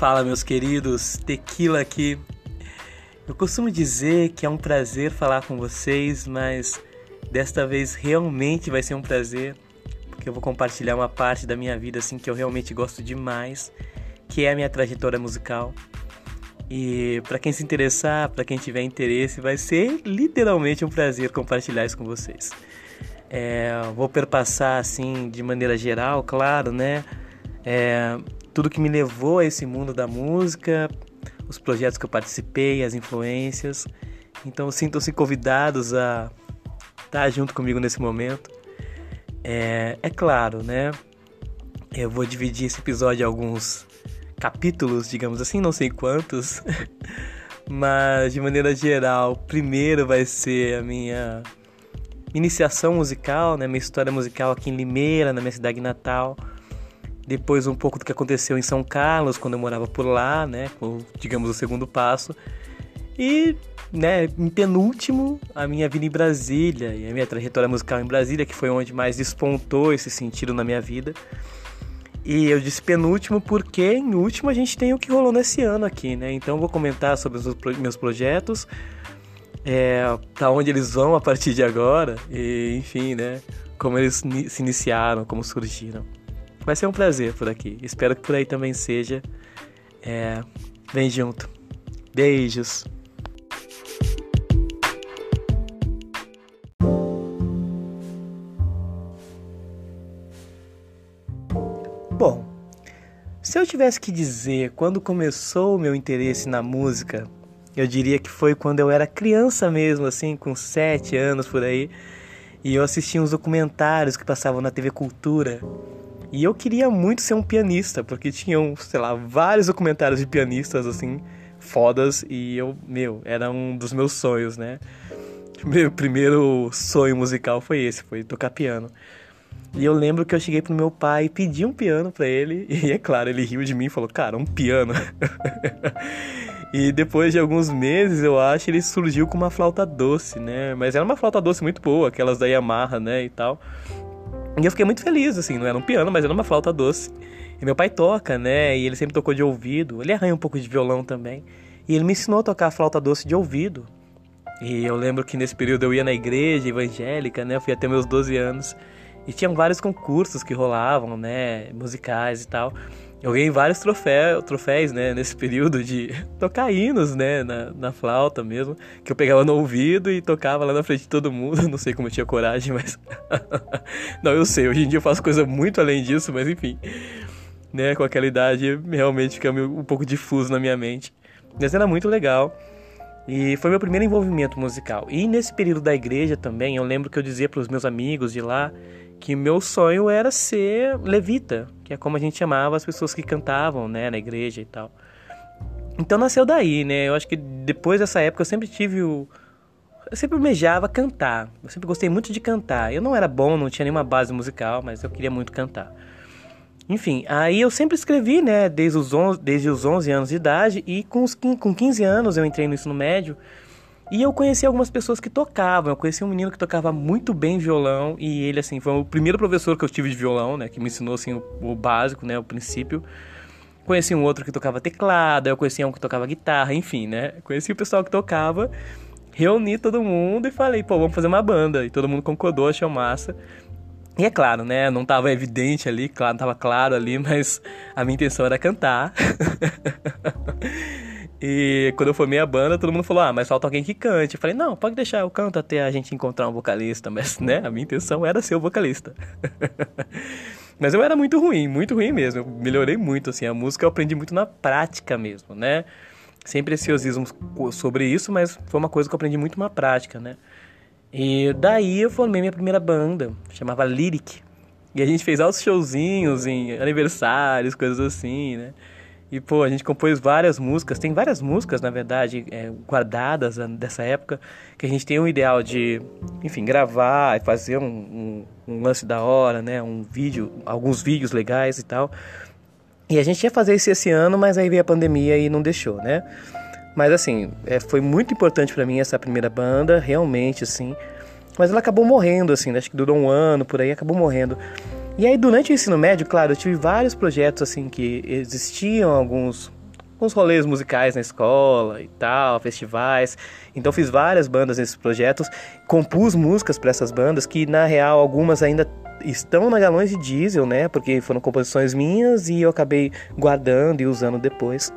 Fala, meus queridos, Tequila aqui. Eu costumo dizer que é um prazer falar com vocês, mas desta vez realmente vai ser um prazer, porque eu vou compartilhar uma parte da minha vida assim que eu realmente gosto demais, que é a minha trajetória musical. E para quem se interessar, para quem tiver interesse, vai ser literalmente um prazer compartilhar isso com vocês. É, vou perpassar assim de maneira geral, claro, né? É, tudo que me levou a esse mundo da música, os projetos que eu participei, as influências. Então sintam-se convidados a estar junto comigo nesse momento. É, é claro, né? Eu vou dividir esse episódio em alguns capítulos, digamos assim, não sei quantos, mas de maneira geral, primeiro vai ser a minha iniciação musical, né, minha história musical aqui em Limeira, na minha cidade natal depois um pouco do que aconteceu em São Carlos, quando eu morava por lá, né, digamos, o segundo passo. E, né, em penúltimo, a minha vida em Brasília e a minha trajetória musical em Brasília, que foi onde mais despontou esse sentido na minha vida. E eu disse penúltimo porque em último a gente tem o que rolou nesse ano aqui, né? Então vou comentar sobre os meus projetos, é, para onde eles vão a partir de agora, e enfim, né? Como eles se iniciaram, como surgiram. Vai ser um prazer por aqui. Espero que por aí também seja. É, vem junto. Beijos. Bom, se eu tivesse que dizer quando começou o meu interesse na música, eu diria que foi quando eu era criança mesmo, assim, com sete anos por aí, e eu assistia uns documentários que passavam na TV Cultura e eu queria muito ser um pianista, porque tinham, sei lá, vários documentários de pianistas, assim, fodas, e eu, meu, era um dos meus sonhos, né? Meu primeiro sonho musical foi esse, foi tocar piano. E eu lembro que eu cheguei pro meu pai e pedi um piano para ele, e é claro, ele riu de mim e falou, cara, um piano. e depois de alguns meses, eu acho, ele surgiu com uma flauta doce, né? Mas era uma flauta doce muito boa, aquelas da Yamaha, né, e tal. E eu fiquei muito feliz, assim, não era um piano, mas era uma flauta doce. E meu pai toca, né? E ele sempre tocou de ouvido. Ele arranha um pouco de violão também. E ele me ensinou a tocar a flauta doce de ouvido. E eu lembro que nesse período eu ia na igreja evangélica, né? Eu fui até meus 12 anos. E tinham vários concursos que rolavam, né? Musicais e tal. Eu ganhei vários troféus, troféus, né, nesse período de tocar hinos, né, na, na flauta mesmo, que eu pegava no ouvido e tocava lá na frente de todo mundo. Não sei como eu tinha coragem, mas. Não, eu sei, hoje em dia eu faço coisa muito além disso, mas enfim. Né, com aquela idade realmente fica um pouco difuso na minha mente. Mas era muito legal. E foi meu primeiro envolvimento musical. E nesse período da igreja também, eu lembro que eu dizia para os meus amigos de lá que meu sonho era ser levita, que é como a gente chamava as pessoas que cantavam, né, na igreja e tal. Então nasceu daí, né? Eu acho que depois dessa época eu sempre tive o eu sempre almejava cantar. Eu sempre gostei muito de cantar. Eu não era bom, não tinha nenhuma base musical, mas eu queria muito cantar. Enfim, aí eu sempre escrevi, né, desde os 11, desde os 11 anos de idade e com, os, com 15 anos eu entrei no ensino médio e eu conheci algumas pessoas que tocavam. Eu conheci um menino que tocava muito bem violão e ele assim foi o primeiro professor que eu tive de violão, né, que me ensinou assim o, básico, né, o princípio. Conheci um outro que tocava teclado, eu conheci um que tocava guitarra, enfim, né? Conheci o pessoal que tocava, reuni todo mundo e falei, pô, vamos fazer uma banda. E todo mundo concordou, achou massa. E é claro, né? Não estava evidente ali, claro, não tava claro ali, mas a minha intenção era cantar. E quando eu formei a banda, todo mundo falou: Ah, mas falta alguém que cante. Eu falei: Não, pode deixar, eu canto até a gente encontrar um vocalista. Mas, né, a minha intenção era ser o vocalista. mas eu era muito ruim, muito ruim mesmo. Eu melhorei muito, assim. A música eu aprendi muito na prática mesmo, né? Sem preciosismo sobre isso, mas foi uma coisa que eu aprendi muito na prática, né? E daí eu formei minha primeira banda, chamava Lyric. E a gente fez altos showzinhos em aniversários, coisas assim, né? E, pô, a gente compôs várias músicas, tem várias músicas, na verdade, é, guardadas dessa época, que a gente tem um ideal de, enfim, gravar e fazer um, um, um, lance da hora, né? Um vídeo, alguns vídeos legais e tal. E a gente ia fazer isso esse ano, mas aí veio a pandemia e não deixou, né? Mas, assim, é, foi muito importante para mim essa primeira banda, realmente, assim. Mas ela acabou morrendo, assim, acho que durou um ano por aí, acabou morrendo. E aí, durante o ensino médio, claro, eu tive vários projetos assim que existiam alguns uns rolês musicais na escola e tal, festivais. Então fiz várias bandas nesses projetos, compus músicas para essas bandas que na real algumas ainda estão na Galões de Diesel, né? Porque foram composições minhas e eu acabei guardando e usando depois.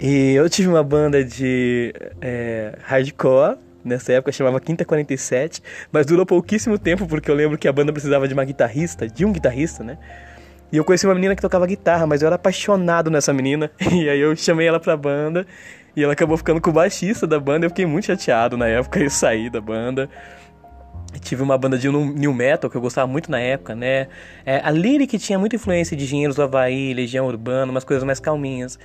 E eu tive uma banda de é, hardcore nessa época, chamava Quinta 47, mas durou pouquíssimo tempo porque eu lembro que a banda precisava de uma guitarrista, de um guitarrista, né? E eu conheci uma menina que tocava guitarra, mas eu era apaixonado nessa menina. E aí eu chamei ela pra banda e ela acabou ficando com o baixista da banda. Eu fiquei muito chateado na época e saí da banda. Tive uma banda de new metal que eu gostava muito na época, né? É, a Lyric tinha muita influência de Engenheiros do Havaí, Legião Urbana, umas coisas mais calminhas.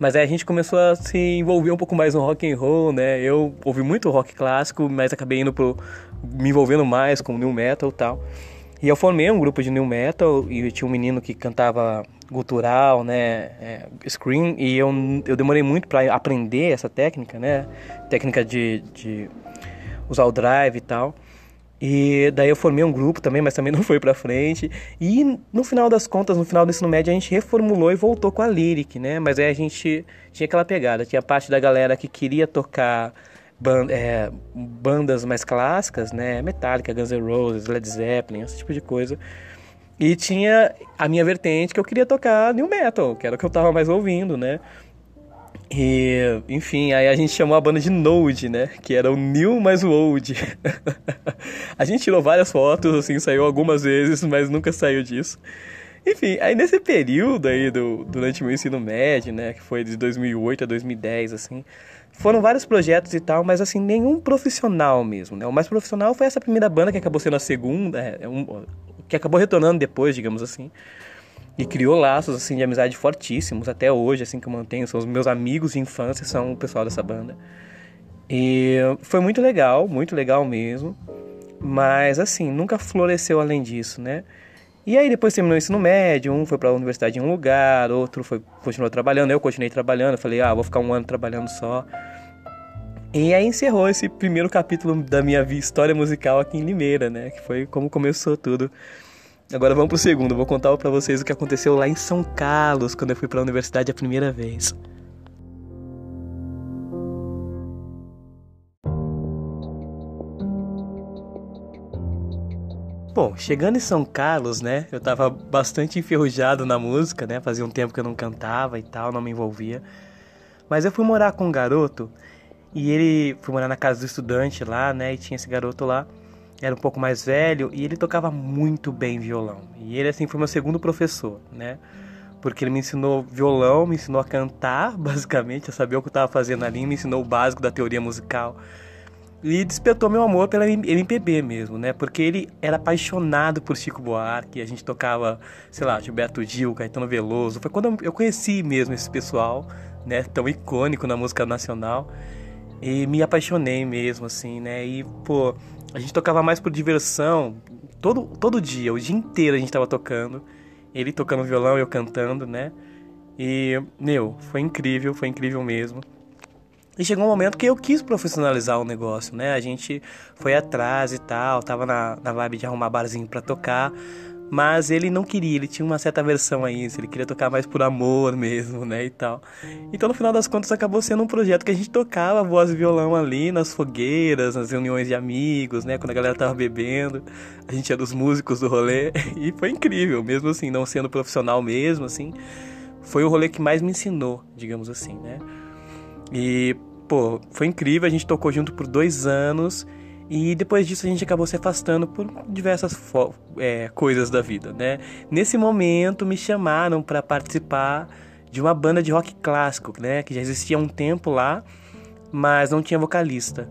Mas aí a gente começou a se envolver um pouco mais no rock and roll, né? Eu ouvi muito rock clássico, mas acabei indo pro me envolvendo mais com new metal e tal. E eu formei um grupo de new metal e tinha um menino que cantava gutural, né, é, scream, e eu, eu demorei muito para aprender essa técnica, né, técnica de, de usar o drive e tal. E daí eu formei um grupo também, mas também não foi pra frente. E no final das contas, no final do ensino médio, a gente reformulou e voltou com a Lyric, né? Mas aí a gente tinha aquela pegada. Tinha parte da galera que queria tocar band, é, bandas mais clássicas, né? Metallica, Guns N' Roses, Led Zeppelin, esse tipo de coisa. E tinha a minha vertente que eu queria tocar new metal, que era o que eu tava mais ouvindo, né? E, enfim, aí a gente chamou a banda de Node, né? Que era o New mais o Old. a gente tirou várias fotos, assim, saiu algumas vezes, mas nunca saiu disso. Enfim, aí nesse período aí, do, durante o meu ensino médio, né? Que foi de 2008 a 2010, assim. Foram vários projetos e tal, mas assim, nenhum profissional mesmo, né? O mais profissional foi essa primeira banda que acabou sendo a segunda, é, que acabou retornando depois, digamos assim e criou laços assim de amizade fortíssimos até hoje assim que eu mantenho são os meus amigos de infância são o pessoal dessa banda. E foi muito legal muito legal mesmo. Mas assim nunca floresceu além disso né? E aí depois terminou o ensino médio um foi para a universidade em um lugar outro foi continuou trabalhando eu continuei trabalhando falei ah vou ficar um ano trabalhando só. E aí encerrou esse primeiro capítulo da minha história musical aqui em Limeira né? Que foi como começou tudo Agora vamos pro segundo. Vou contar para vocês o que aconteceu lá em São Carlos quando eu fui para a universidade a primeira vez. Bom, chegando em São Carlos, né, eu tava bastante enferrujado na música, né, fazia um tempo que eu não cantava e tal, não me envolvia. Mas eu fui morar com um garoto e ele fui morar na casa do estudante lá, né, e tinha esse garoto lá era um pouco mais velho e ele tocava muito bem violão. E ele assim foi meu segundo professor, né? Porque ele me ensinou violão, me ensinou a cantar, basicamente, a saber o que eu estava fazendo ali, me ensinou o básico da teoria musical. E despertou meu amor pela MPB mesmo, né? Porque ele era apaixonado por Chico Buarque, a gente tocava, sei lá, Gilberto Gil, Caetano Veloso. Foi quando eu conheci mesmo esse pessoal, né, tão icônico na música nacional. E me apaixonei mesmo, assim, né? E, pô, a gente tocava mais por diversão. Todo, todo dia, o dia inteiro a gente tava tocando. Ele tocando violão, eu cantando, né? E, meu, foi incrível, foi incrível mesmo. E chegou um momento que eu quis profissionalizar o negócio, né? A gente foi atrás e tal, tava na, na vibe de arrumar barzinho para tocar. Mas ele não queria, ele tinha uma certa aversão a isso, ele queria tocar mais por amor mesmo, né, e tal. Então no final das contas acabou sendo um projeto que a gente tocava voz e violão ali nas fogueiras, nas reuniões de amigos, né, quando a galera tava bebendo. A gente era dos músicos do rolê e foi incrível, mesmo assim, não sendo profissional mesmo, assim. Foi o rolê que mais me ensinou, digamos assim, né. E, pô, foi incrível, a gente tocou junto por dois anos e depois disso a gente acabou se afastando por diversas é, coisas da vida, né? Nesse momento me chamaram para participar de uma banda de rock clássico, né? Que já existia há um tempo lá, mas não tinha vocalista.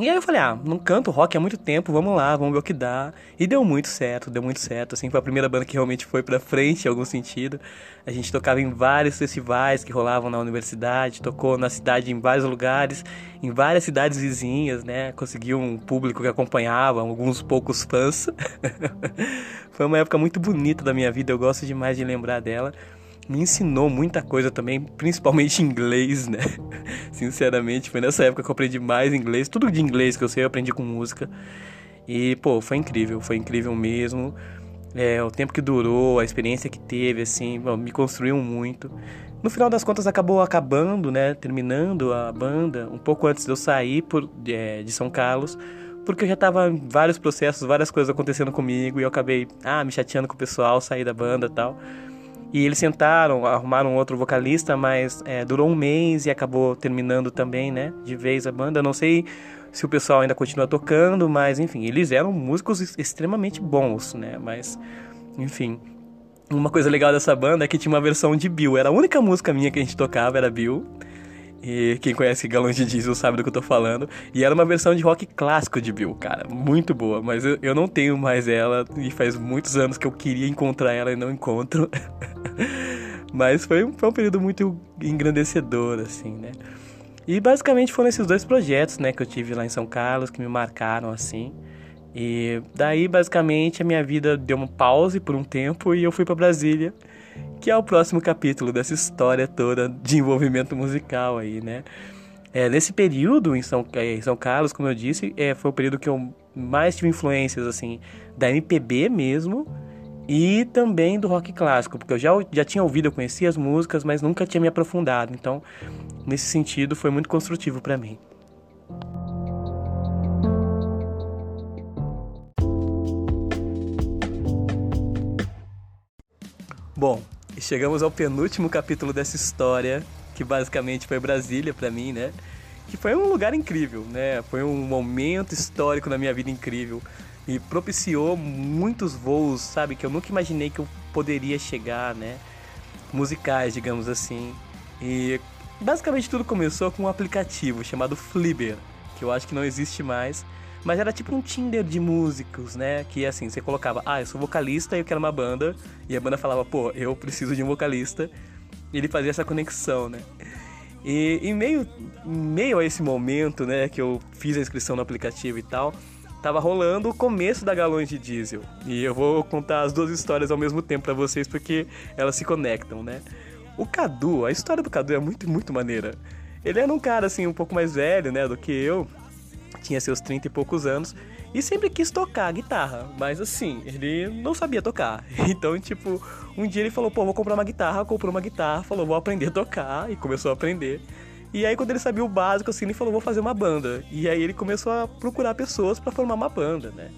E aí eu falei, ah, não canto rock há muito tempo, vamos lá, vamos ver o que dá. E deu muito certo, deu muito certo, assim, foi a primeira banda que realmente foi pra frente em algum sentido. A gente tocava em vários festivais que rolavam na universidade, tocou na cidade em vários lugares, em várias cidades vizinhas, né? Conseguiu um público que acompanhava, alguns poucos fãs. foi uma época muito bonita da minha vida, eu gosto demais de lembrar dela me ensinou muita coisa também, principalmente inglês, né? Sinceramente, foi nessa época que eu aprendi mais inglês. Tudo de inglês que eu sei eu aprendi com música. E, pô, foi incrível, foi incrível mesmo. é, o tempo que durou, a experiência que teve, assim, me construiu muito. No final das contas acabou acabando, né, terminando a banda um pouco antes de eu sair por, é, de São Carlos, porque eu já tava em vários processos, várias coisas acontecendo comigo e eu acabei, ah, me chateando com o pessoal, sair da banda tal. E eles sentaram, arrumaram outro vocalista, mas é, durou um mês e acabou terminando também, né, de vez a banda. não sei se o pessoal ainda continua tocando, mas enfim, eles eram músicos extremamente bons, né, mas enfim. Uma coisa legal dessa banda é que tinha uma versão de Bill. Era a única música minha que a gente tocava, era Bill. E quem conhece Galões de Diesel sabe do que eu tô falando. E era uma versão de rock clássico de Bill, cara. Muito boa. Mas eu, eu não tenho mais ela. E faz muitos anos que eu queria encontrar ela e não encontro. mas foi, foi um período muito engrandecedor, assim, né? E basicamente foram esses dois projetos, né, que eu tive lá em São Carlos, que me marcaram, assim. E daí, basicamente, a minha vida deu uma pause por um tempo e eu fui para Brasília, que é o próximo capítulo dessa história toda de envolvimento musical aí, né? É, nesse período em São, em São Carlos, como eu disse, é, foi o período que eu mais tive influências, assim, da MPB mesmo e também do rock clássico, porque eu já, já tinha ouvido, eu conhecia as músicas, mas nunca tinha me aprofundado. Então, nesse sentido, foi muito construtivo para mim. Bom, chegamos ao penúltimo capítulo dessa história, que basicamente foi Brasília para mim, né? Que foi um lugar incrível, né? Foi um momento histórico na minha vida incrível e propiciou muitos voos, sabe, que eu nunca imaginei que eu poderia chegar, né? Musicais, digamos assim. E basicamente tudo começou com um aplicativo chamado Flibber, que eu acho que não existe mais, mas era tipo um Tinder de músicos, né? Que assim, você colocava, ah, eu sou vocalista e eu quero uma banda. E a banda falava, pô, eu preciso de um vocalista. E ele fazia essa conexão, né? E em meio, meio a esse momento, né, que eu fiz a inscrição no aplicativo e tal, tava rolando o começo da Galões de Diesel. E eu vou contar as duas histórias ao mesmo tempo para vocês porque elas se conectam, né? O Cadu, a história do Cadu é muito, muito maneira. Ele era um cara assim um pouco mais velho, né, do que eu, tinha seus 30 e poucos anos e sempre quis tocar guitarra, mas assim, ele não sabia tocar. Então, tipo, um dia ele falou: pô, vou comprar uma guitarra, comprou uma guitarra, falou: vou aprender a tocar, e começou a aprender. E aí, quando ele sabia o básico, assim, ele falou: vou fazer uma banda. E aí, ele começou a procurar pessoas para formar uma banda, né?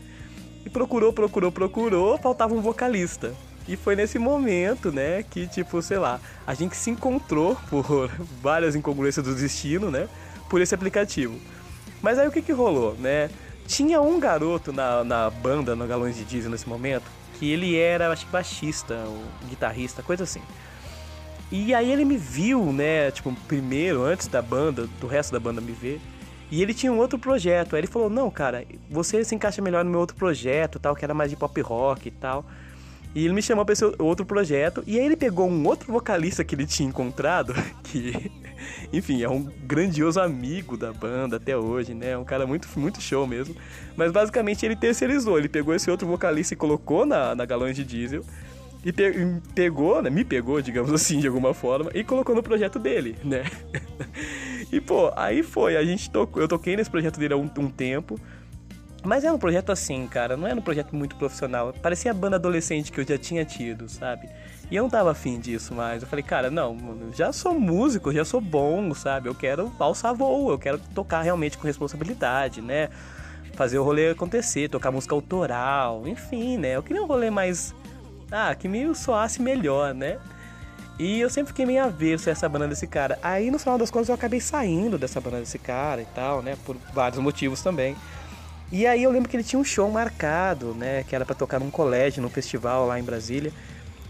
E procurou, procurou, procurou, faltava um vocalista. E foi nesse momento, né, que, tipo, sei lá, a gente se encontrou por várias incongruências do destino, né, por esse aplicativo. Mas aí o que que rolou, né? Tinha um garoto na, na banda, no Galões de Diesel nesse momento, que ele era, acho que baixista, ou guitarrista, coisa assim. E aí ele me viu, né, tipo, primeiro, antes da banda, do resto da banda me ver. E ele tinha um outro projeto. Aí ele falou: Não, cara, você se encaixa melhor no meu outro projeto, tal, que era mais de pop rock e tal. E ele me chamou pra esse outro projeto. E aí ele pegou um outro vocalista que ele tinha encontrado, que enfim, é um grandioso amigo da banda até hoje, né? É um cara muito, muito show mesmo. Mas basicamente ele terceirizou, ele pegou esse outro vocalista e colocou na, na Galões de Diesel. E pe pegou, né? Me pegou, digamos assim, de alguma forma, e colocou no projeto dele, né? e pô, aí foi, a gente tocou, eu toquei nesse projeto dele há um, um tempo. Mas é um projeto assim, cara, não era um projeto muito profissional. Parecia a banda adolescente que eu já tinha tido, sabe? E eu não tava afim disso mais. Eu falei, cara, não, já sou músico, já sou bom, sabe? Eu quero alçar voo, eu quero tocar realmente com responsabilidade, né? Fazer o rolê acontecer, tocar música autoral, enfim, né? Eu queria um rolê mais. Ah, que me soasse melhor, né? E eu sempre fiquei meio avesso a essa banda desse cara. Aí no final das contas eu acabei saindo dessa banda desse cara e tal, né? Por vários motivos também. E aí eu lembro que ele tinha um show marcado, né? Que era para tocar num colégio, num festival lá em Brasília.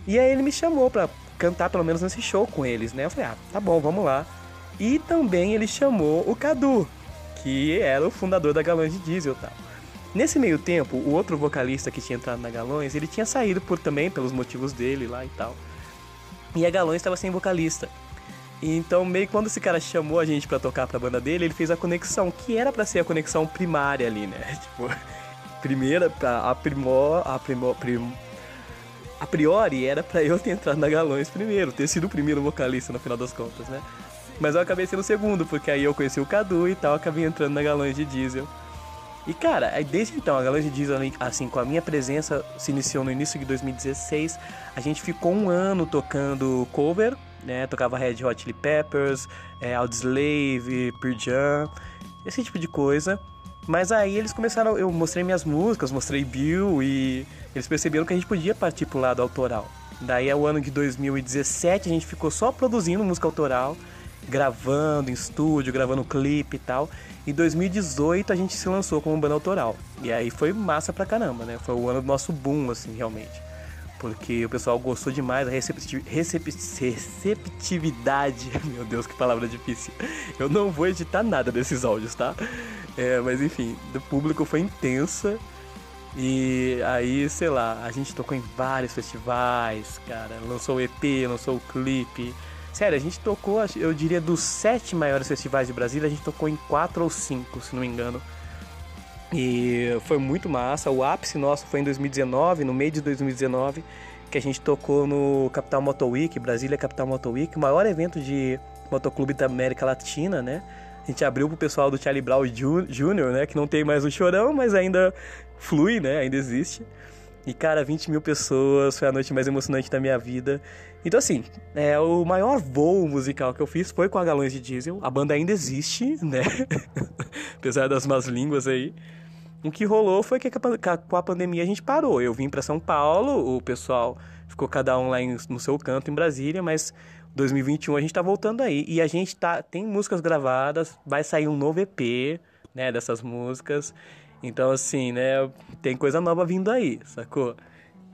E aí ele me chamou para cantar pelo menos nesse show com eles, né? Eu falei, ah, tá bom, vamos lá. E também ele chamou o Cadu, que era o fundador da Galões de Diesel, tal. Nesse meio tempo, o outro vocalista que tinha entrado na Galões, ele tinha saído por também pelos motivos dele lá e tal. E a Galões estava sem vocalista. Então, meio que quando esse cara chamou a gente para tocar pra banda dele, ele fez a conexão, que era para ser a conexão primária ali, né? Tipo, primeira, pra aprimor, aprimor, prim, a priori era para eu ter entrado na Galões primeiro, ter sido o primeiro vocalista no final das contas, né? Mas eu acabei sendo o segundo, porque aí eu conheci o Cadu e tal, acabei entrando na Galões de Diesel. E cara, desde então, a de Diesel, assim, com a minha presença, se iniciou no início de 2016. A gente ficou um ano tocando cover, né? Tocava Red Hot Chili Peppers, é, Audioslave, Pearl Jam, esse tipo de coisa. Mas aí eles começaram, eu mostrei minhas músicas, mostrei Bill e eles perceberam que a gente podia partir pro lado autoral. Daí é o ano de 2017, a gente ficou só produzindo música autoral, gravando em estúdio, gravando clipe e tal. Em 2018 a gente se lançou como banda autoral. E aí foi massa pra caramba, né? Foi o ano do nosso boom, assim, realmente. Porque o pessoal gostou demais, a receptividade. Meu Deus, que palavra difícil. Eu não vou editar nada desses áudios, tá? É, mas enfim, do público foi intensa. E aí, sei lá, a gente tocou em vários festivais, cara. Lançou o EP, lançou o clipe. Sério, a gente tocou, eu diria, dos sete maiores festivais de Brasília, a gente tocou em quatro ou cinco, se não me engano. E foi muito massa. O ápice nosso foi em 2019, no meio de 2019, que a gente tocou no Capital Moto Week, Brasília Capital Moto Week, o maior evento de motoclube da América Latina, né? A gente abriu pro pessoal do Charlie Brown Jr., né? Que não tem mais o chorão, mas ainda flui, né? Ainda existe. E, cara, 20 mil pessoas, foi a noite mais emocionante da minha vida. Então, assim, é, o maior voo musical que eu fiz foi com a Galões de Diesel. A banda ainda existe, né? Apesar das más línguas aí. O que rolou foi que com a pandemia a gente parou. Eu vim para São Paulo, o pessoal ficou cada um lá no seu canto em Brasília, mas 2021 a gente tá voltando aí. E a gente tá tem músicas gravadas, vai sair um novo EP, né, dessas músicas. Então, assim, né, tem coisa nova vindo aí, sacou?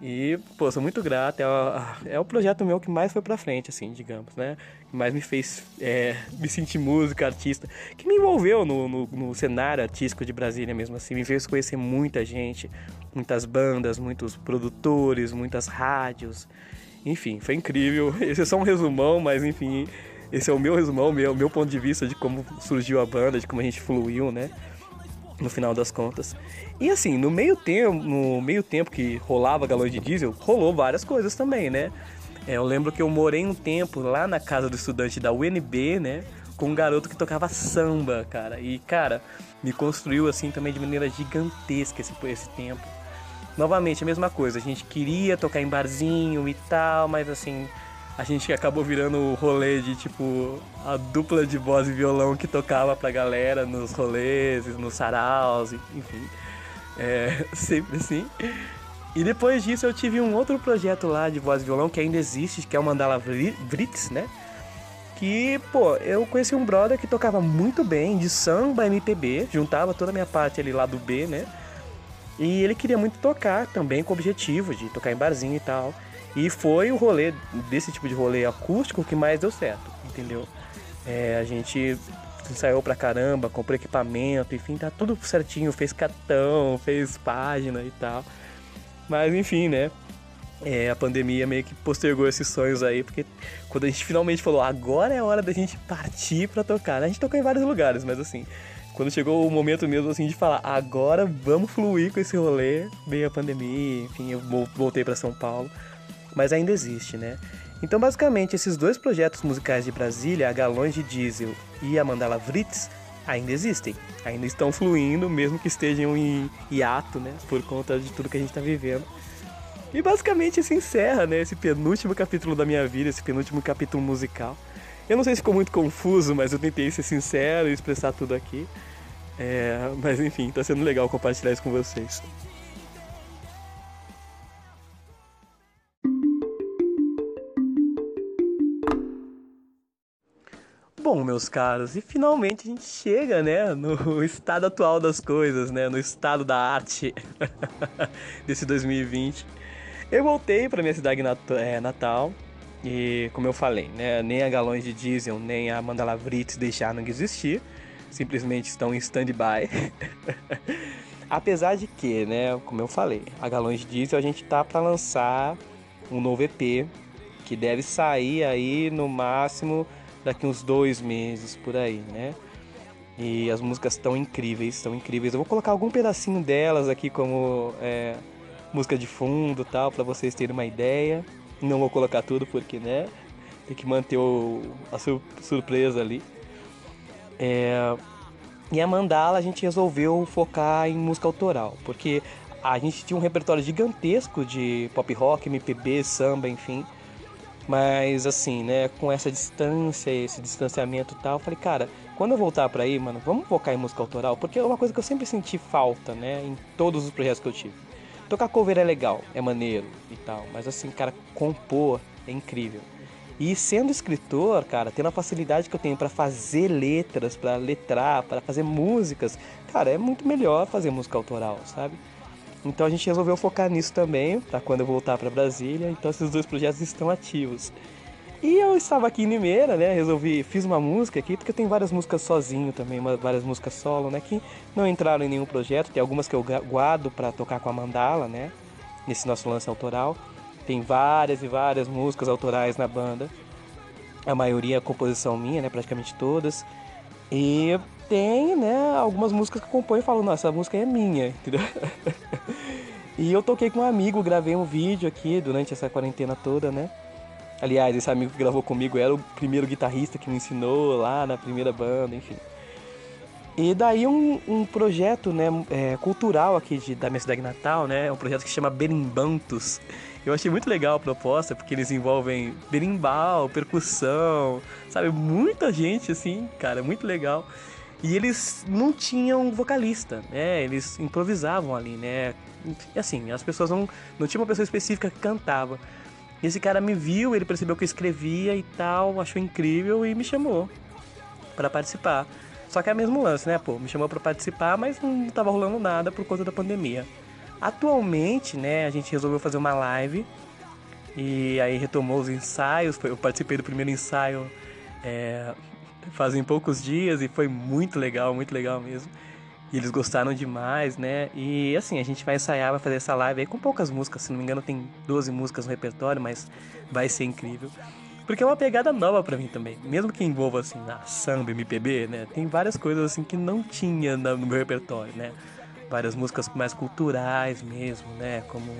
E, pô, sou muito grato. É, é o projeto meu que mais foi pra frente, assim, digamos, né? Que mais me fez é, me sentir música, artista. Que me envolveu no, no, no, cenário artístico de Brasília mesmo, assim. Me fez conhecer muita gente, muitas bandas, muitos produtores, muitas rádios. Enfim, foi incrível. Esse é só um resumão, mas enfim, esse é o meu resumão, meu, meu ponto de vista de como surgiu a banda, de como a gente fluiu, né? No final das contas. E assim, no meio tempo, no meio tempo que rolava galões de diesel, rolou várias coisas também, né? É, eu lembro que eu morei um tempo lá na casa do estudante da UNB, né? Com um garoto que tocava samba, cara. E, cara, me construiu assim também de maneira gigantesca esse, esse tempo. Novamente, a mesma coisa. A gente queria tocar em barzinho e tal, mas assim, a gente acabou virando o rolê de tipo a dupla de voz e violão que tocava pra galera nos rolês, nos saraus, enfim. É, sempre assim. E depois disso eu tive um outro projeto lá de voz e violão que ainda existe, que é o Mandala Vrits, né? Que, pô, eu conheci um brother que tocava muito bem de samba MPB, juntava toda a minha parte ali lá do B, né? E ele queria muito tocar também com o objetivo de tocar em barzinho e tal. E foi o rolê, desse tipo de rolê acústico, que mais deu certo, entendeu? É, a gente ensaiou pra caramba, comprou equipamento, enfim, tá tudo certinho, fez cartão, fez página e tal. Mas enfim, né? É, a pandemia meio que postergou esses sonhos aí, porque quando a gente finalmente falou, agora é hora da gente partir pra tocar, né? A gente tocou em vários lugares, mas assim, quando chegou o momento mesmo assim de falar, agora vamos fluir com esse rolê, veio a pandemia, enfim, eu voltei para São Paulo mas ainda existe, né? Então, basicamente, esses dois projetos musicais de Brasília, a Galões de Diesel e a Mandala Vrits, ainda existem, ainda estão fluindo, mesmo que estejam em hiato, né? Por conta de tudo que a gente está vivendo. E basicamente se encerra, né? Esse penúltimo capítulo da minha vida, esse penúltimo capítulo musical. Eu não sei se ficou muito confuso, mas eu tentei ser sincero e expressar tudo aqui. É, mas enfim, tá sendo legal compartilhar isso com vocês. Bom, meus caros, e finalmente a gente chega, né, no estado atual das coisas, né, no estado da arte desse 2020. Eu voltei para minha cidade é, natal e, como eu falei, né, nem a Galões de Diesel nem a Mandala Vrits deixaram de existir, simplesmente estão em stand-by. Apesar de que, né, como eu falei, a Galões de Diesel a gente tá para lançar um novo EP que deve sair aí no máximo daqui uns dois meses por aí, né? E as músicas estão incríveis, estão incríveis. Eu vou colocar algum pedacinho delas aqui como é, música de fundo, tal, para vocês terem uma ideia. Não vou colocar tudo porque, né? Tem que manter o, a sur surpresa ali. É, E a Mandala a gente resolveu focar em música autoral, porque a gente tinha um repertório gigantesco de pop rock, MPB, samba, enfim. Mas assim, né, com essa distância, esse distanciamento e tal, falei, cara, quando eu voltar pra aí, mano, vamos focar em música autoral, porque é uma coisa que eu sempre senti falta, né, em todos os projetos que eu tive. Tocar cover é legal, é maneiro e tal, mas assim, cara, compor é incrível. E sendo escritor, cara, tendo a facilidade que eu tenho para fazer letras, para letrar, para fazer músicas, cara, é muito melhor fazer música autoral, sabe? Então a gente resolveu focar nisso também, para quando eu voltar para Brasília. Então esses dois projetos estão ativos. E eu estava aqui em Limeira, né? Resolvi, fiz uma música aqui, porque tenho várias músicas sozinho também, várias músicas solo, né? Que não entraram em nenhum projeto. Tem algumas que eu guardo para tocar com a Mandala, né? Nesse nosso lance autoral. Tem várias e várias músicas autorais na banda. A maioria é composição minha, né? Praticamente todas. E tem, né, algumas músicas que eu componho e falo, nossa, essa música é minha, entendeu? e eu toquei com um amigo, gravei um vídeo aqui durante essa quarentena toda, né? Aliás, esse amigo que gravou comigo era o primeiro guitarrista que me ensinou lá na primeira banda, enfim. E daí um, um projeto né, é, cultural aqui de, da minha cidade natal, né? Um projeto que chama Berimbantos. Eu achei muito legal a proposta, porque eles envolvem berimbau, percussão, sabe? Muita gente, assim, cara, muito legal. E eles não tinham vocalista, né? Eles improvisavam ali, né? E assim, as pessoas não, não tinha uma pessoa específica que cantava. E esse cara me viu, ele percebeu que eu escrevia e tal, achou incrível e me chamou para participar. Só que é o mesmo lance, né? Pô, me chamou para participar, mas não tava rolando nada por conta da pandemia. Atualmente, né, a gente resolveu fazer uma live e aí retomou os ensaios. Eu participei do primeiro ensaio é, fazem poucos dias e foi muito legal, muito legal mesmo. E eles gostaram demais, né? E assim, a gente vai ensaiar, vai fazer essa live aí com poucas músicas, se não me engano tem 12 músicas no repertório, mas vai ser incrível. Porque é uma pegada nova para mim também. Mesmo que envolva assim, a samba, MPB, né? Tem várias coisas assim que não tinha no meu repertório, né? Várias músicas mais culturais mesmo, né? Como,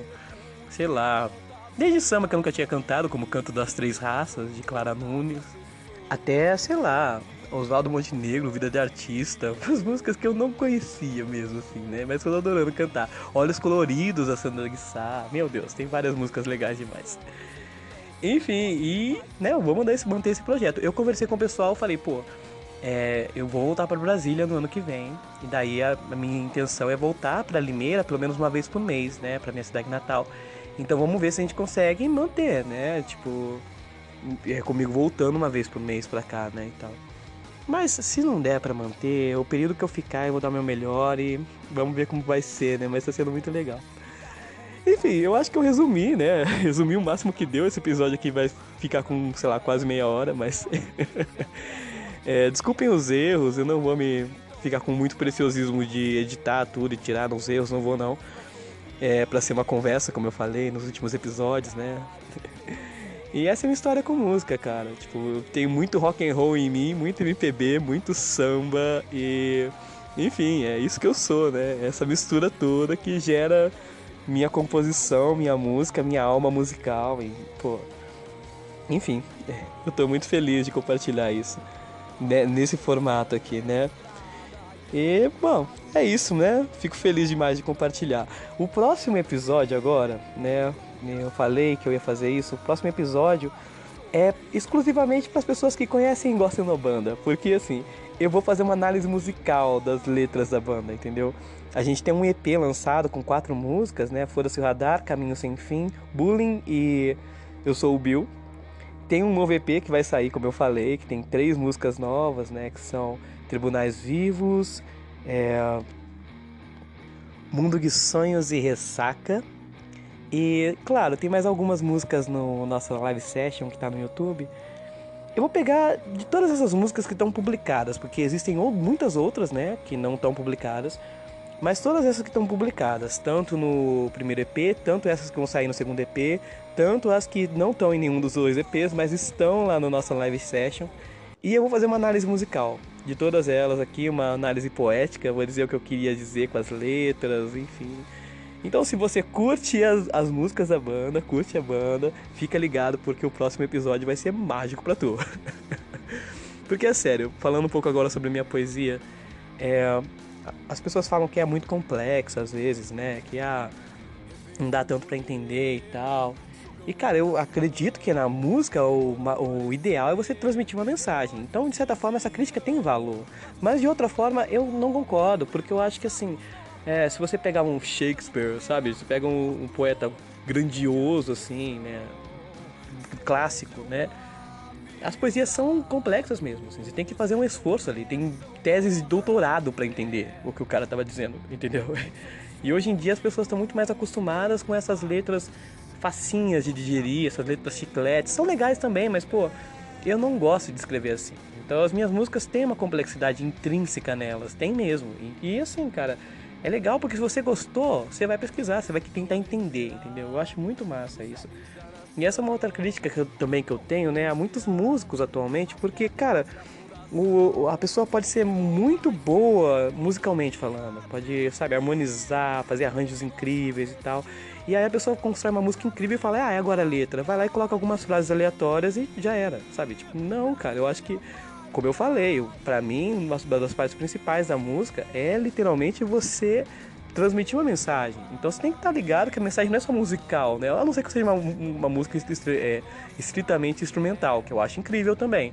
sei lá, desde samba que eu nunca tinha cantado, como Canto das Três Raças, de Clara Nunes até, sei lá, Oswaldo Montenegro, Vida de Artista, as músicas que eu não conhecia mesmo, assim, né? Mas eu tô adorando cantar. Olhos Coloridos, a Sandra Guissá, meu Deus, tem várias músicas legais demais. Enfim, e, né, vou mandar esse, manter esse projeto. Eu conversei com o pessoal, falei, pô, é, eu vou voltar para Brasília no ano que vem. E daí a, a minha intenção é voltar para Limeira pelo menos uma vez por mês, né, para minha cidade natal. Então vamos ver se a gente consegue manter, né? Tipo, é comigo voltando uma vez por mês pra cá, né, e tal. Mas se não der para manter, o período que eu ficar eu vou dar meu melhor e vamos ver como vai ser, né, mas tá sendo muito legal. Enfim, eu acho que eu resumi, né, resumi o máximo que deu, esse episódio aqui vai ficar com, sei lá, quase meia hora, mas... é, desculpem os erros, eu não vou me ficar com muito preciosismo de editar tudo e tirar os erros, não vou não. É para ser uma conversa, como eu falei nos últimos episódios, né? E essa é uma história com música, cara. Tipo, eu tenho muito rock and roll em mim, muito MPB, muito samba e enfim, é isso que eu sou, né? Essa mistura toda que gera minha composição, minha música, minha alma musical e, pô, enfim, eu tô muito feliz de compartilhar isso né? nesse formato aqui, né? E, bom, é isso, né? Fico feliz demais de compartilhar. O próximo episódio agora, né? Eu falei que eu ia fazer isso. O próximo episódio é exclusivamente para as pessoas que conhecem e gostam da banda, porque assim, eu vou fazer uma análise musical das letras da banda, entendeu? A gente tem um EP lançado com quatro músicas, né? Foda-se o Radar, Caminho Sem Fim, Bullying e Eu Sou o Bill. Tem um novo EP que vai sair, como eu falei, que tem três músicas novas, né? Que são Tribunais Vivos, é... Mundo de Sonhos e Ressaca e, claro, tem mais algumas músicas no nossa live session que tá no YouTube. Eu vou pegar de todas essas músicas que estão publicadas, porque existem muitas outras, né, que não estão publicadas. Mas todas essas que estão publicadas, tanto no primeiro EP, tanto essas que vão sair no segundo EP, tanto as que não estão em nenhum dos dois EPs, mas estão lá no nossa live session. E eu vou fazer uma análise musical de todas elas aqui, uma análise poética, vou dizer o que eu queria dizer com as letras, enfim. Então, se você curte as, as músicas da banda, curte a banda, fica ligado porque o próximo episódio vai ser mágico pra tu. porque é sério, falando um pouco agora sobre minha poesia, é, as pessoas falam que é muito complexo às vezes, né? Que ah, não dá tanto para entender e tal. E cara, eu acredito que na música o, o ideal é você transmitir uma mensagem. Então, de certa forma, essa crítica tem valor. Mas de outra forma, eu não concordo, porque eu acho que assim, é, se você pegar um Shakespeare, sabe? Você pega um, um poeta grandioso, assim, né? Clássico, né? As poesias são complexas mesmo. Assim, você tem que fazer um esforço ali. Tem teses de doutorado para entender o que o cara estava dizendo, entendeu? E hoje em dia as pessoas estão muito mais acostumadas com essas letras facinhas de digerir, essas letras chicletes. São legais também, mas pô, eu não gosto de escrever assim. Então as minhas músicas têm uma complexidade intrínseca nelas, tem mesmo. E, e assim, cara, é legal porque se você gostou, você vai pesquisar, você vai tentar entender, entendeu? Eu acho muito massa isso. E essa é uma outra crítica que eu, também que eu tenho, né, a muitos músicos atualmente, porque, cara, o, a pessoa pode ser muito boa musicalmente falando, pode, sabe, harmonizar, fazer arranjos incríveis e tal. E aí a pessoa constrói uma música incrível e fala, ah, é agora a letra. Vai lá e coloca algumas frases aleatórias e já era, sabe? Tipo, não, cara, eu acho que como eu falei, para mim, uma das partes principais da música é literalmente você transmitir uma mensagem. Então você tem que estar ligado que a mensagem não é só musical, né? A não ser que seja uma, uma música é, estritamente instrumental, que eu acho incrível também.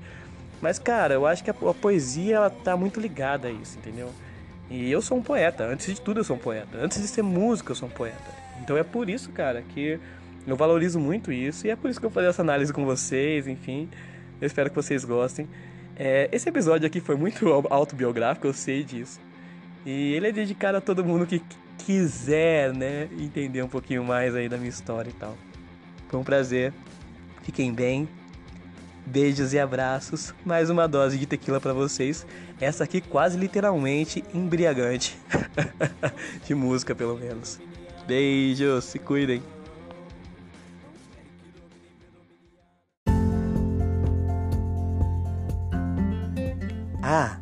Mas, cara, eu acho que a, a, poesia ela tá muito ligada a isso, entendeu? E eu sou um poeta, antes de tudo eu sou um poeta. Antes de ser músico eu sou um poeta. Então é por isso, cara, que eu valorizo muito isso e é por isso que eu falei essa análise com vocês, enfim. Eu espero que vocês gostem. É, esse episódio aqui foi muito autobiográfico, eu sei disso. E ele é dedicado a todo mundo que quiser, né, entender um pouquinho mais aí da minha história e tal. Foi um prazer. Fiquem bem. Beijos e abraços. Mais uma dose de tequila para vocês. Essa aqui quase literalmente embriagante. de música, pelo menos. Beijos, se cuidem. Ah,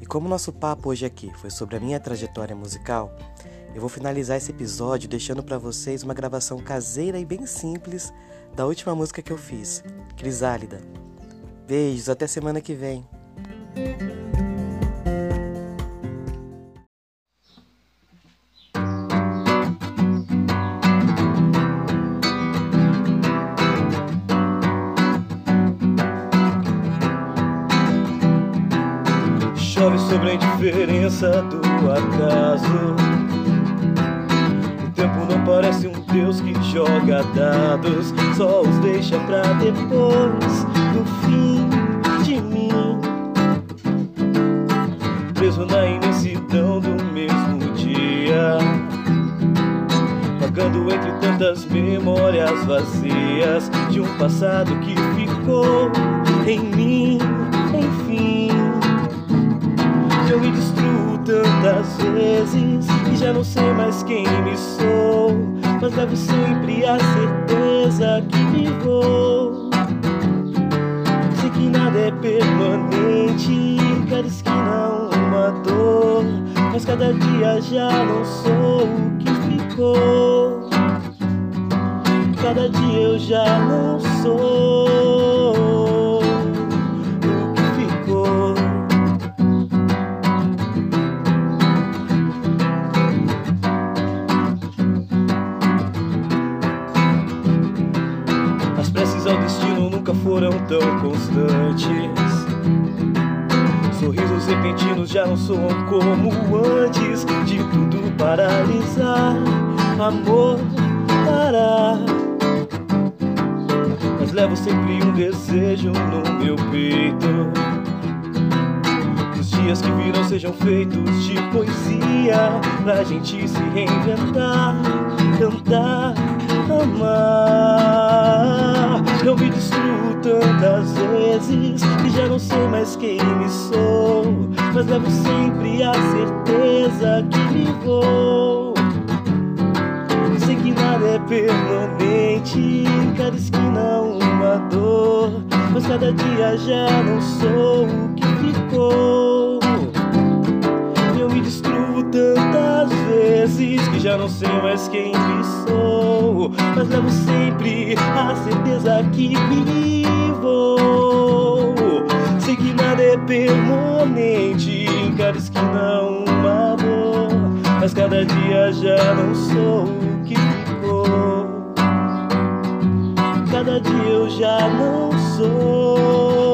e como nosso papo hoje aqui foi sobre a minha trajetória musical, eu vou finalizar esse episódio deixando para vocês uma gravação caseira e bem simples da última música que eu fiz, Crisálida. Beijos, até semana que vem. Sobre a indiferença do acaso. O tempo não parece um Deus que joga dados, só os deixa pra depois do fim de mim. Preso na imensidão do mesmo dia. Vagando entre tantas memórias vazias de um passado que ficou em mim, tantas vezes que já não sei mais quem me sou. Mas levo sempre a certeza que me vou. Sei que nada é permanente, cada esquina uma dor. Mas cada dia já não sou o que ficou. Cada dia eu já não sou. Soam como antes. De tudo paralisar, amor parar. Mas levo sempre um desejo no meu peito. Os dias que virão sejam feitos de poesia. Pra gente se reinventar, cantar, amar. Eu me destruo tantas vezes que já não sei mais quem me sou. Mas levo sempre a certeza que me vou. Sei que nada é permanente, cada esquina uma dor. Mas cada dia já não sou o que ficou. Eu me destruo tantas vezes que já não sei mais quem me sou. Mas levo sempre a certeza que vivo. Sei é permanente, melhores que não um amor. Mas cada dia já não sou o que ficou. Cada dia eu já não sou.